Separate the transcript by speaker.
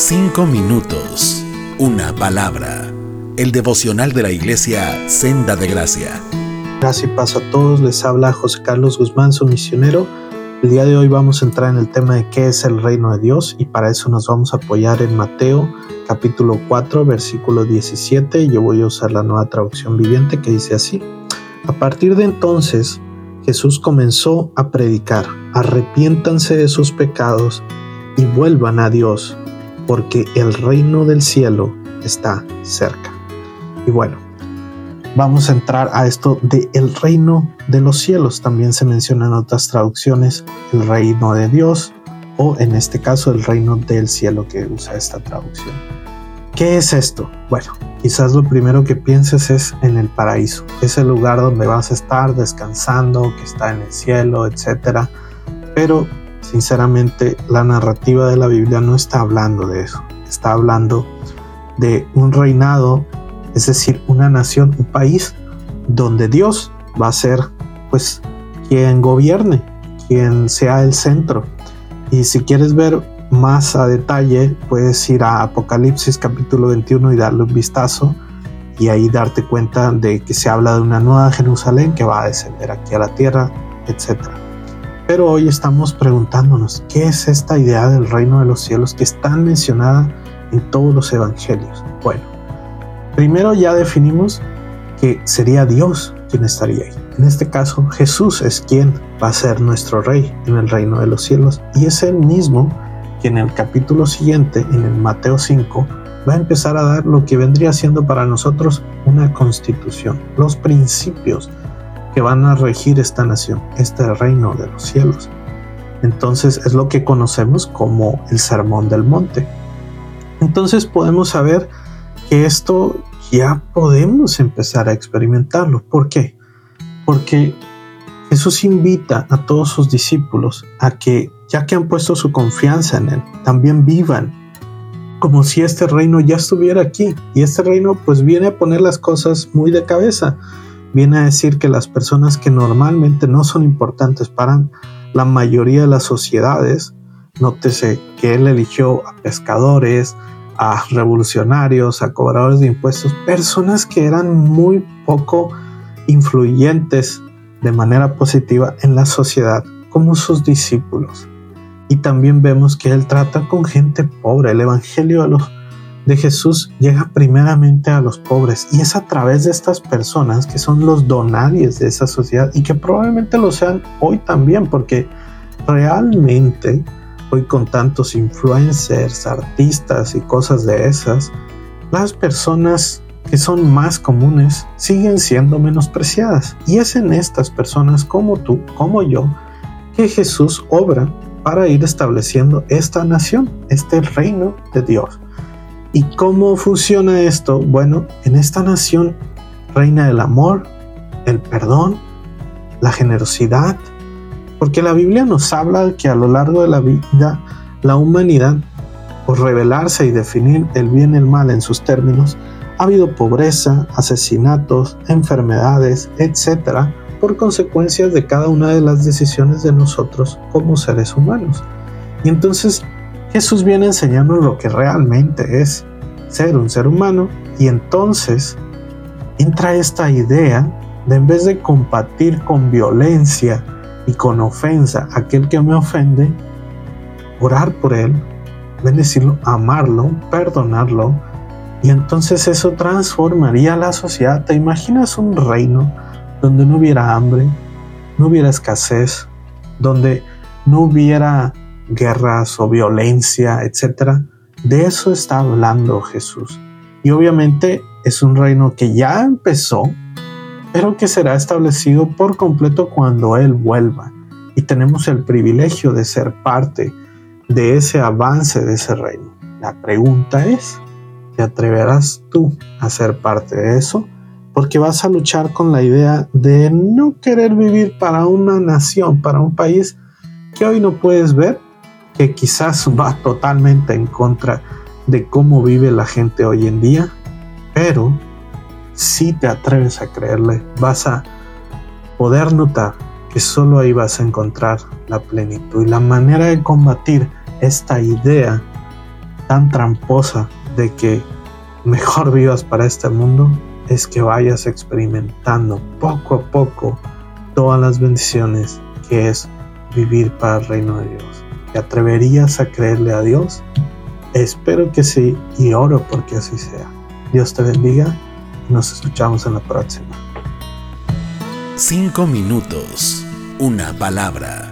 Speaker 1: Cinco minutos. Una palabra. El devocional de la iglesia Senda de Gracia.
Speaker 2: Gracias y paso a todos. Les habla José Carlos Guzmán, su misionero. El día de hoy vamos a entrar en el tema de qué es el reino de Dios y para eso nos vamos a apoyar en Mateo capítulo 4 versículo 17. Yo voy a usar la nueva traducción viviente que dice así. A partir de entonces Jesús comenzó a predicar, arrepiéntanse de sus pecados y vuelvan a Dios porque el reino del cielo está cerca. Y bueno, vamos a entrar a esto de el reino de los cielos. También se menciona en otras traducciones el reino de Dios o en este caso el reino del cielo que usa esta traducción. ¿Qué es esto? Bueno, quizás lo primero que pienses es en el paraíso. Es el lugar donde vas a estar descansando, que está en el cielo, etc. Pero Sinceramente, la narrativa de la Biblia no está hablando de eso. Está hablando de un reinado, es decir, una nación, un país donde Dios va a ser pues quien gobierne, quien sea el centro. Y si quieres ver más a detalle, puedes ir a Apocalipsis capítulo 21 y darle un vistazo y ahí darte cuenta de que se habla de una nueva Jerusalén que va a descender aquí a la tierra, etcétera. Pero hoy estamos preguntándonos, ¿qué es esta idea del reino de los cielos que está mencionada en todos los evangelios? Bueno, primero ya definimos que sería Dios quien estaría ahí. En este caso, Jesús es quien va a ser nuestro rey en el reino de los cielos y es él mismo quien en el capítulo siguiente, en el Mateo 5, va a empezar a dar lo que vendría siendo para nosotros una constitución, los principios que van a regir esta nación, este reino de los cielos. Entonces es lo que conocemos como el sermón del monte. Entonces podemos saber que esto ya podemos empezar a experimentarlo. ¿Por qué? Porque Jesús invita a todos sus discípulos a que, ya que han puesto su confianza en Él, también vivan como si este reino ya estuviera aquí. Y este reino pues viene a poner las cosas muy de cabeza viene a decir que las personas que normalmente no son importantes para la mayoría de las sociedades, nótese que él eligió a pescadores, a revolucionarios, a cobradores de impuestos, personas que eran muy poco influyentes de manera positiva en la sociedad como sus discípulos. Y también vemos que él trata con gente pobre. El Evangelio de los de Jesús llega primeramente a los pobres y es a través de estas personas que son los donadies de esa sociedad y que probablemente lo sean hoy también porque realmente hoy con tantos influencers, artistas y cosas de esas, las personas que son más comunes siguen siendo menospreciadas. Y es en estas personas como tú, como yo, que Jesús obra para ir estableciendo esta nación, este reino de Dios. ¿Y cómo funciona esto? Bueno, en esta nación reina el amor, el perdón, la generosidad, porque la Biblia nos habla que a lo largo de la vida la humanidad, por revelarse y definir el bien y el mal en sus términos, ha habido pobreza, asesinatos, enfermedades, etc., por consecuencias de cada una de las decisiones de nosotros como seres humanos. Y entonces Jesús viene enseñando lo que realmente es ser un ser humano y entonces entra esta idea de en vez de combatir con violencia y con ofensa a aquel que me ofende, orar por él, bendecirlo, amarlo, perdonarlo, y entonces eso transformaría la sociedad. ¿Te imaginas un reino donde no hubiera hambre, no hubiera escasez, donde no hubiera guerras o violencia, etcétera. De eso está hablando Jesús. Y obviamente es un reino que ya empezó, pero que será establecido por completo cuando Él vuelva. Y tenemos el privilegio de ser parte de ese avance de ese reino. La pregunta es, ¿te atreverás tú a ser parte de eso? Porque vas a luchar con la idea de no querer vivir para una nación, para un país que hoy no puedes ver, que quizás va totalmente en contra de cómo vive la gente hoy en día, pero si te atreves a creerle, vas a poder notar que solo ahí vas a encontrar la plenitud y la manera de combatir esta idea tan tramposa de que mejor vivas para este mundo es que vayas experimentando poco a poco todas las bendiciones que es vivir para el reino de Dios. ¿Te atreverías a creerle a Dios? Espero que sí y oro porque así sea. Dios te bendiga y nos escuchamos en la próxima.
Speaker 1: Cinco minutos, una palabra